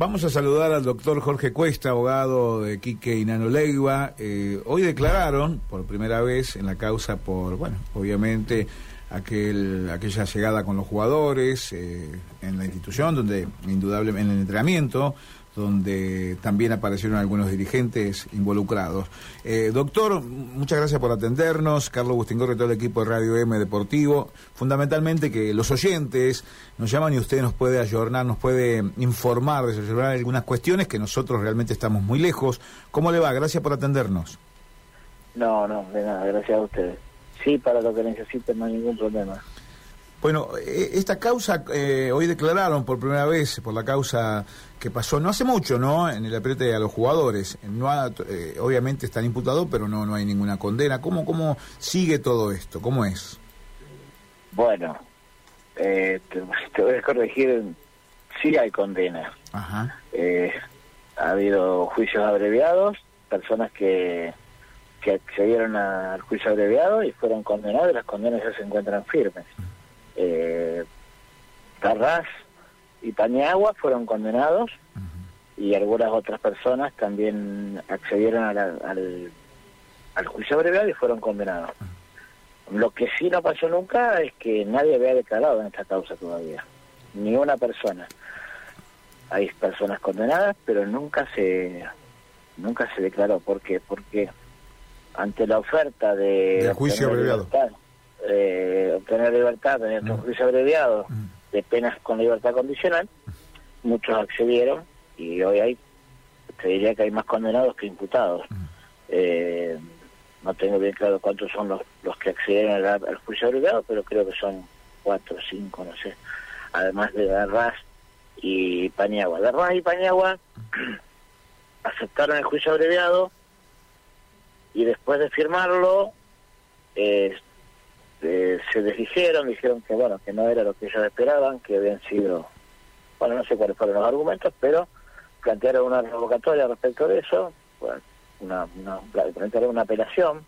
Vamos a saludar al doctor Jorge Cuesta, abogado de Quique y Nanolegua. Eh, hoy declararon por primera vez en la causa por, bueno, obviamente aquel, aquella llegada con los jugadores eh, en la institución, donde indudablemente en el entrenamiento, donde también aparecieron algunos dirigentes involucrados. Eh, doctor, muchas gracias por atendernos. Carlos Bustingorre, todo el equipo de Radio M Deportivo. Fundamentalmente que los oyentes nos llaman y usted nos puede ayornar, nos puede informar, resolver algunas cuestiones que nosotros realmente estamos muy lejos. ¿Cómo le va? Gracias por atendernos. No, no, de nada, gracias a ustedes. Sí, para lo que necesiten no hay ningún problema. Bueno, e, esta causa, eh, hoy declararon por primera vez por la causa que pasó no hace mucho, ¿no? En el apriete a los jugadores. No eh, obviamente están imputados, pero no no hay ninguna condena. ¿Cómo, ¿Cómo sigue todo esto? ¿Cómo es? Bueno, eh, te, voy a corregir, sí hay condena. Ajá. ha habido juicios abreviados, personas que, que accedieron al juicio abreviado y fueron condenados y las condenas ya se encuentran firmes eh, y Pañagua fueron condenados y algunas otras personas también accedieron al, al juicio abreviado y fueron condenados. Lo que sí no pasó nunca es que nadie había declarado en esta causa todavía, ni una persona. Hay personas condenadas, pero nunca se nunca se declaró. ¿Por qué? Porque ante la oferta de... juicio abreviado eh, obtener libertad tener un juicio abreviado mm. de penas con libertad condicional, muchos accedieron y hoy hay, te diría que hay más condenados que imputados. Mm. Eh, no tengo bien claro cuántos son los, los que accedieron al, juicio abreviado, pero creo que son cuatro o cinco, no sé. Además de Garras y Pañagua. Garras y Pañagua aceptaron el juicio abreviado y después de firmarlo eh, este, se desdijeron, dijeron que bueno, que no era lo que ellos esperaban, que habían sido, bueno, no sé cuáles fueron los argumentos, pero plantearon una revocatoria respecto de eso, una, una, plantearon una apelación.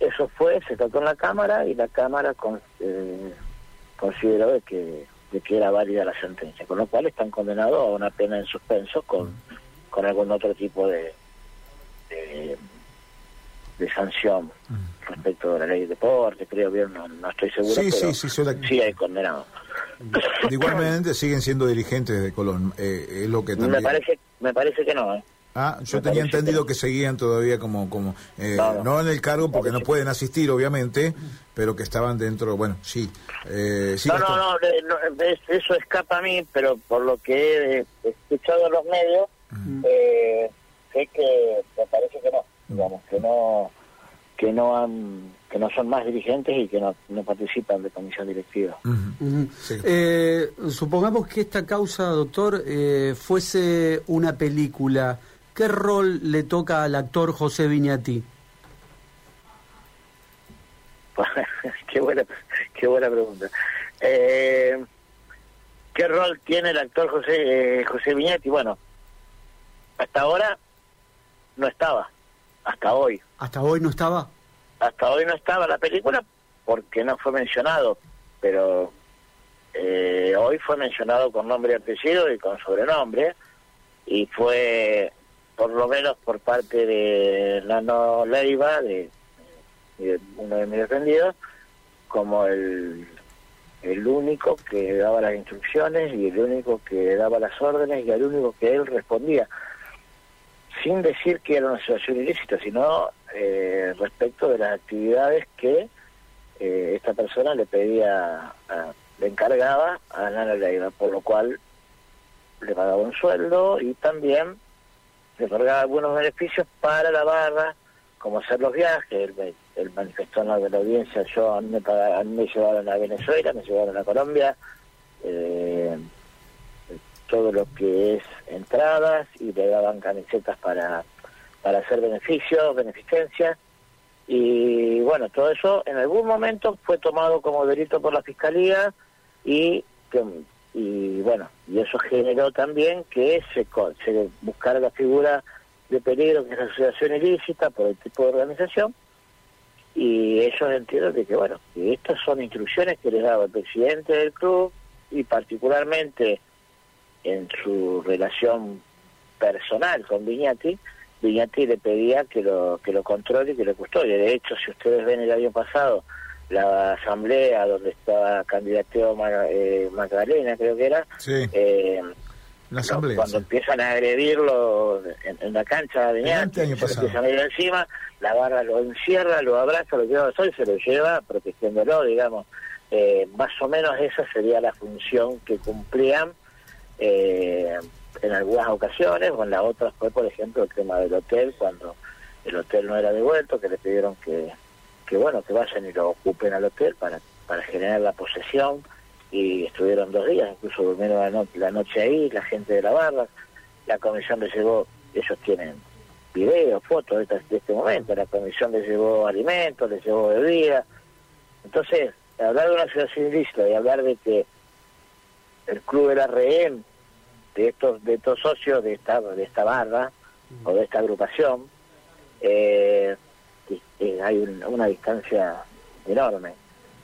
Eso fue, se trató en la Cámara y la Cámara con, eh, consideró de que, de que era válida la sentencia, con lo cual están condenados a una pena en suspenso con, con algún otro tipo de, de sanción respecto de la ley de deporte, creo bien, no, estoy seguro, sí, pero sí, sí, sí hay condenados. Igualmente siguen siendo dirigentes de Colón, eh, es lo que también... Me parece, me parece que no, ¿eh? Ah, yo tenía entendido que, seguían todavía como, como eh, no, en el cargo porque no pueden asistir, obviamente, pero que estaban dentro, bueno, sí. Eh, no, no, no, eso escapa a mí, pero por lo que he escuchado en los medios, eh, sé que me parece que no, digamos, que no que no han que no son más dirigentes y que no, no participan de comisión directiva. Eh, supongamos que esta causa, doctor, eh, fuese una película. ¿Qué rol le toca al actor José Viñati? qué buena qué buena pregunta. Eh, ¿Qué rol tiene el actor José José Viñati? Bueno, hasta ahora no estaba hasta hoy. ¿Hasta hoy no estaba? Hasta hoy no estaba la película porque no fue mencionado, pero eh, hoy fue mencionado con nombre y apellido y con sobrenombre, y fue por lo menos por parte de Nano Leiva, de, uno de mis defendidos, como el, el único que daba las instrucciones y el único que daba las órdenes y el único que él respondía sin decir que era una situación ilícita, sino eh, respecto de las actividades que eh, esta persona le pedía, le encargaba a Nana Leiva, por lo cual le pagaba un sueldo y también le otorgaba algunos beneficios para la barra, como hacer los viajes, él, manifestó en la, de la audiencia, yo a mí, me pagaron, a mí me llevaron a Venezuela, me llevaron a Colombia, eh, todo lo que es entradas y le daban camisetas para, para hacer beneficios, beneficencia. Y bueno, todo eso en algún momento fue tomado como delito por la Fiscalía y, y bueno, y eso generó también que se, se buscara la figura de peligro que es la asociación ilícita por el tipo de organización y ellos entienden de que bueno, que estas son instrucciones que les daba el presidente del club y particularmente en su relación personal con Viñati, Viñati le pedía que lo que lo controle y que lo custodie. De hecho, si ustedes ven el año pasado la asamblea donde estaba candidateo eh, Magdalena, creo que era, eh, cuando empiezan a agredirlo en, la cancha de Viñati, empiezan a ir encima, la barra lo encierra, lo abraza, lo lleva al sol y se lo lleva protegiéndolo, digamos. Eh, más o menos esa sería la función que cumplían eh, en algunas ocasiones, o en las otras fue, por ejemplo, el tema del hotel, cuando el hotel no era devuelto, que le pidieron que, que bueno, que vayan y lo ocupen al hotel para, para generar la posesión, y estuvieron dos días, incluso durmieron la, noche la noche ahí, la gente de la barra, la comisión les llevó, ellos tienen videos, fotos de este, momento, la comisión les llevó alimentos, les llevó bebidas, entonces, hablar de una situación ilícita y hablar de que el club era rehén de estos de estos socios de esta de esta barra o de esta agrupación eh, hay una distancia enorme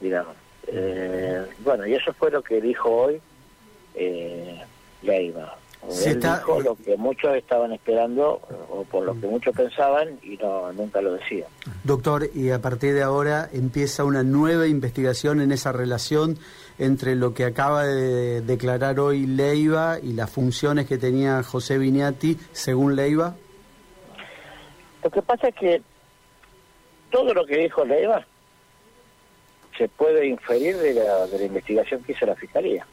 digamos. Eh, bueno y eso fue lo que dijo hoy eh, Leiva. Él dijo lo que muchos estaban esperando o por lo que muchos pensaban y no nunca lo decían doctor y a partir de ahora empieza una nueva investigación en esa relación entre lo que acaba de declarar hoy Leiva y las funciones que tenía José Viñati, según Leiva? Lo que pasa es que todo lo que dijo Leiva se puede inferir de la, de la investigación que hizo la Fiscalía.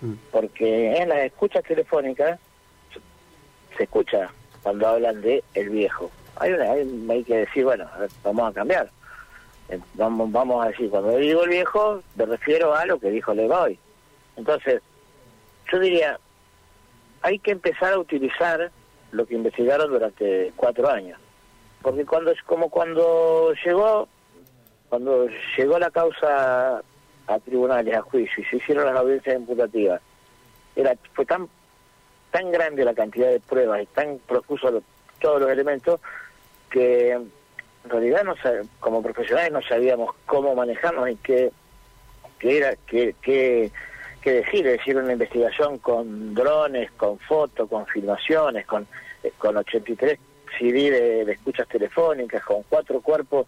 Mm. Porque en las escuchas telefónicas se escucha cuando hablan de el viejo. Hay, una, hay que decir, bueno, vamos a cambiar vamos, vamos a decir, cuando digo el viejo, me refiero a lo que dijo Levoy. Entonces, yo diría, hay que empezar a utilizar lo que investigaron durante cuatro años. Porque cuando es como cuando llegó, cuando llegó la causa a tribunales, a juicio, y se hicieron las audiencias imputativas, era, fue tan, tan grande la cantidad de pruebas y tan profuso todos los elementos que en realidad no como profesionales no sabíamos cómo manejarnos y qué, qué era, qué, qué, qué decir, es decir, una investigación con drones, con fotos, con filmaciones, con, eh, con 83 CD de, de, escuchas telefónicas, con cuatro cuerpos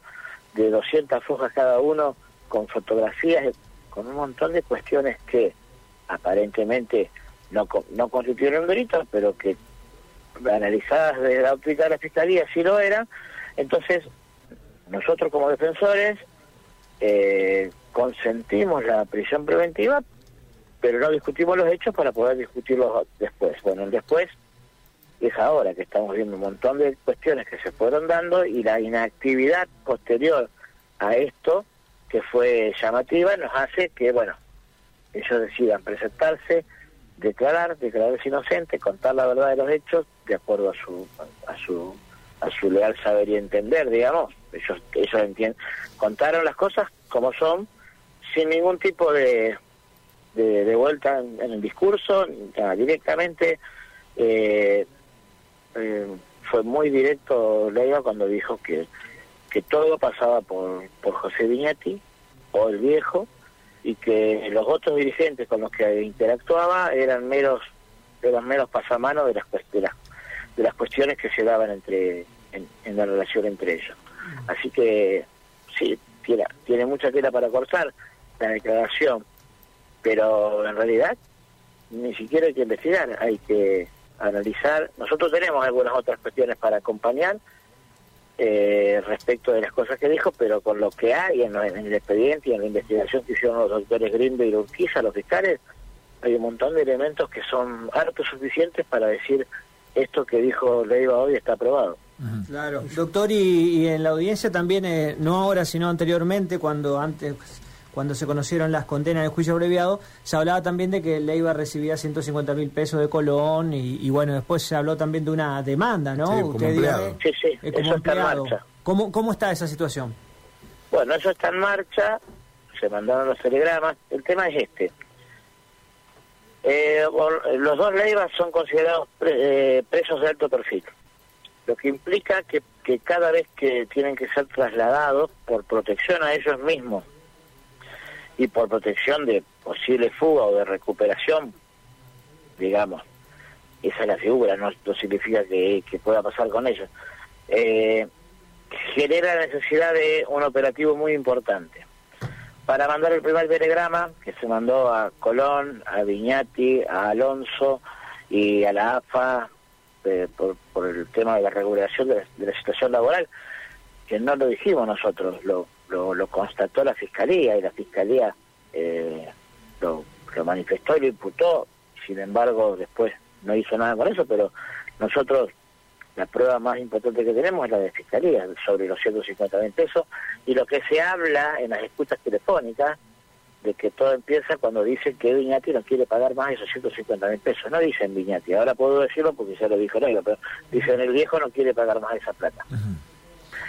de 200 hojas cada uno, con fotografías, con un montón de cuestiones que aparentemente no, no constituyeron delitos, pero que analizadas desde la óptica de la Fiscalía sí lo eran, entonces nosotros como defensores eh, consentimos la prisión preventiva, pero no discutimos los hechos para poder discutirlos después. Bueno, el después es ahora que estamos viendo un montón de cuestiones que se fueron dando y la inactividad posterior a esto, que fue llamativa, nos hace que, bueno, ellos decidan presentarse, declarar, declararse inocente, contar la verdad de los hechos de acuerdo a su a su a su leal saber y entender, digamos. Ellos, ellos entienden, contaron las cosas como son, sin ningún tipo de, de, vuelta en, el discurso, directamente. Eh, eh, fue muy directo Leiva cuando dijo que, que todo pasaba por, por José Viñati o el viejo y que los otros dirigentes con los que interactuaba eran meros eran meros pasamanos de las, de las de las cuestiones que se daban entre en, la relación entre ellos. Así que sí, tiene, mucha tela para cortar la declaración, pero en realidad ni siquiera hay que investigar, hay que analizar. Nosotros tenemos algunas otras cuestiones para acompañar eh, respecto de las cosas que dijo, pero con lo que hay en, el expediente y en la investigación que hicieron los doctores Grimbe y Urquiza, los fiscales, hay un montón de elementos que son hartos suficientes para decir esto que dijo Leiva hoy está aprobado. Claro, doctor, y, en la audiencia también, eh, no ahora, sino anteriormente, cuando antes cuando se conocieron las condenas del juicio abreviado, se hablaba también de que Leiva recibía 150 mil pesos de Colón y, bueno, después se habló también de una demanda, ¿no? Sí, Usted sí, sí, eh, eso está en marcha. ¿Cómo, ¿Cómo está esa situación? Bueno, eso está en marcha, se mandaron los telegramas. El tema es este. Eh, los dos Leivas son considerados eh, presos de alto perfil, lo que implica que, que cada vez que tienen que ser trasladados por protección a ellos mismos y por protección de posible fuga o de recuperación digamos. Esa es la figura, no, significa que, pueda pasar con ellos. Eh, genera la necesidad de un operativo muy importante. Para mandar el primer telegrama, que se mandó a Colón, a Viñati, a Alonso y a la AFA por, el tema de la regulación de la, situación laboral, que no lo dijimos nosotros, lo, lo, constató la Fiscalía y la Fiscalía eh, lo, lo manifestó y lo imputó, sin embargo después no hizo nada con eso, pero nosotros la prueba más importante que tenemos es la de Fiscalía, sobre los 150 mil pesos, y lo que se habla en las escuchas telefónicas, de que todo empieza cuando dicen que Viñati no quiere pagar más esos 150 mil pesos. No dicen Viñati, ahora puedo decirlo porque ya lo dijo Negro, pero dicen el viejo no quiere pagar más esa plata.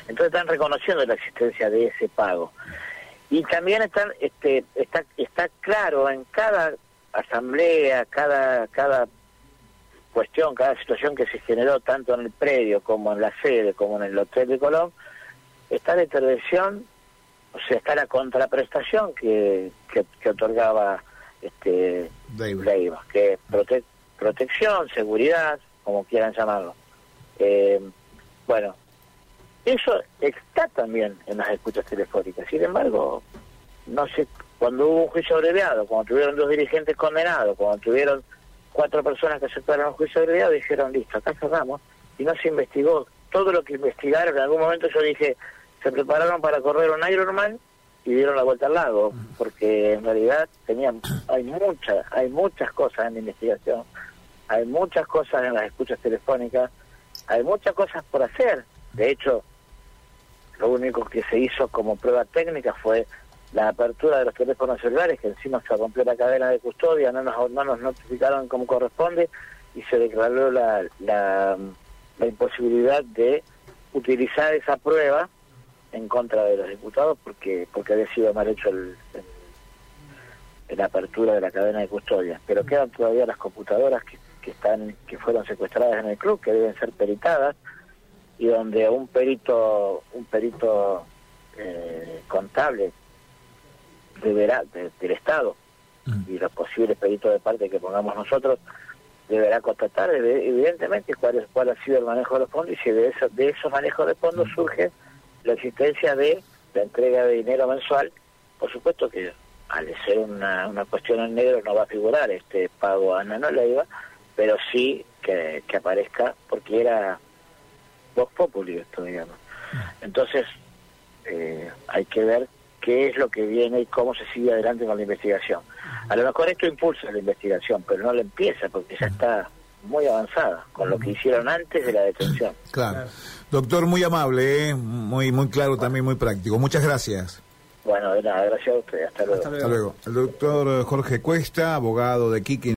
Entonces están reconociendo la existencia de ese pago. Y también están, este, está, está claro en cada asamblea, cada, cada cuestión, cada situación que se generó tanto en el predio como en la sede, como en el Hotel de Colón, está la intervención, o sea, está la contraprestación que, que, otorgaba este Leiva, que es protección, seguridad, como quieran llamarlo. Eh, bueno, eso está también en las escuchas telefónicas. Sin embargo, no sé, cuando hubo un juicio abreviado, cuando tuvieron dos dirigentes condenados, cuando tuvieron cuatro personas que aceptaron un juicio abreviado, dijeron, listo, acá cerramos, y no se investigó todo lo que investigaron. En algún momento yo dije, se prepararon para correr un Ironman y dieron la vuelta al lago, porque en realidad tenían, hay muchas, hay muchas cosas en la investigación, hay muchas cosas en las escuchas telefónicas, hay muchas cosas por hacer. De hecho, lo único que se hizo como prueba técnica fue la apertura de los teléfonos celulares, que encima se rompió la cadena de custodia, no nos, no nos notificaron como corresponde y se declaró la, la, imposibilidad de utilizar esa prueba en contra de los diputados porque porque había sido mal hecho el, la apertura de la cadena de custodia. Pero quedan todavía las computadoras que, que están que fueron secuestradas en el club, que deben ser peritadas y donde un perito un perito eh, contable deberá, del Estado mm. y los posibles peritos de parte que pongamos nosotros, deberá constatar evidentemente cuál, cuál ha sido el manejo de los fondos y si de, eso, de esos manejos de fondos mm. La existencia de la entrega de dinero mensual. Por supuesto que al ser una, una cuestión en negro no va a figurar este pago a Nano Leiva, pero sí que, que aparezca porque era voz populi esto, digamos. Entonces, eh, hay que ver qué es lo que viene y cómo se sigue adelante con la investigación. A lo mejor esto impulsa la investigación, pero no la empieza porque ya está muy avanzada con lo que hicieron antes de la detención. Claro. Doctor, muy amable, ¿eh? muy muy claro también, muy práctico. Muchas gracias. Bueno, de nada, gracias a usted. Hasta luego. Hasta luego. El doctor Jorge Cuesta, abogado de Kiki.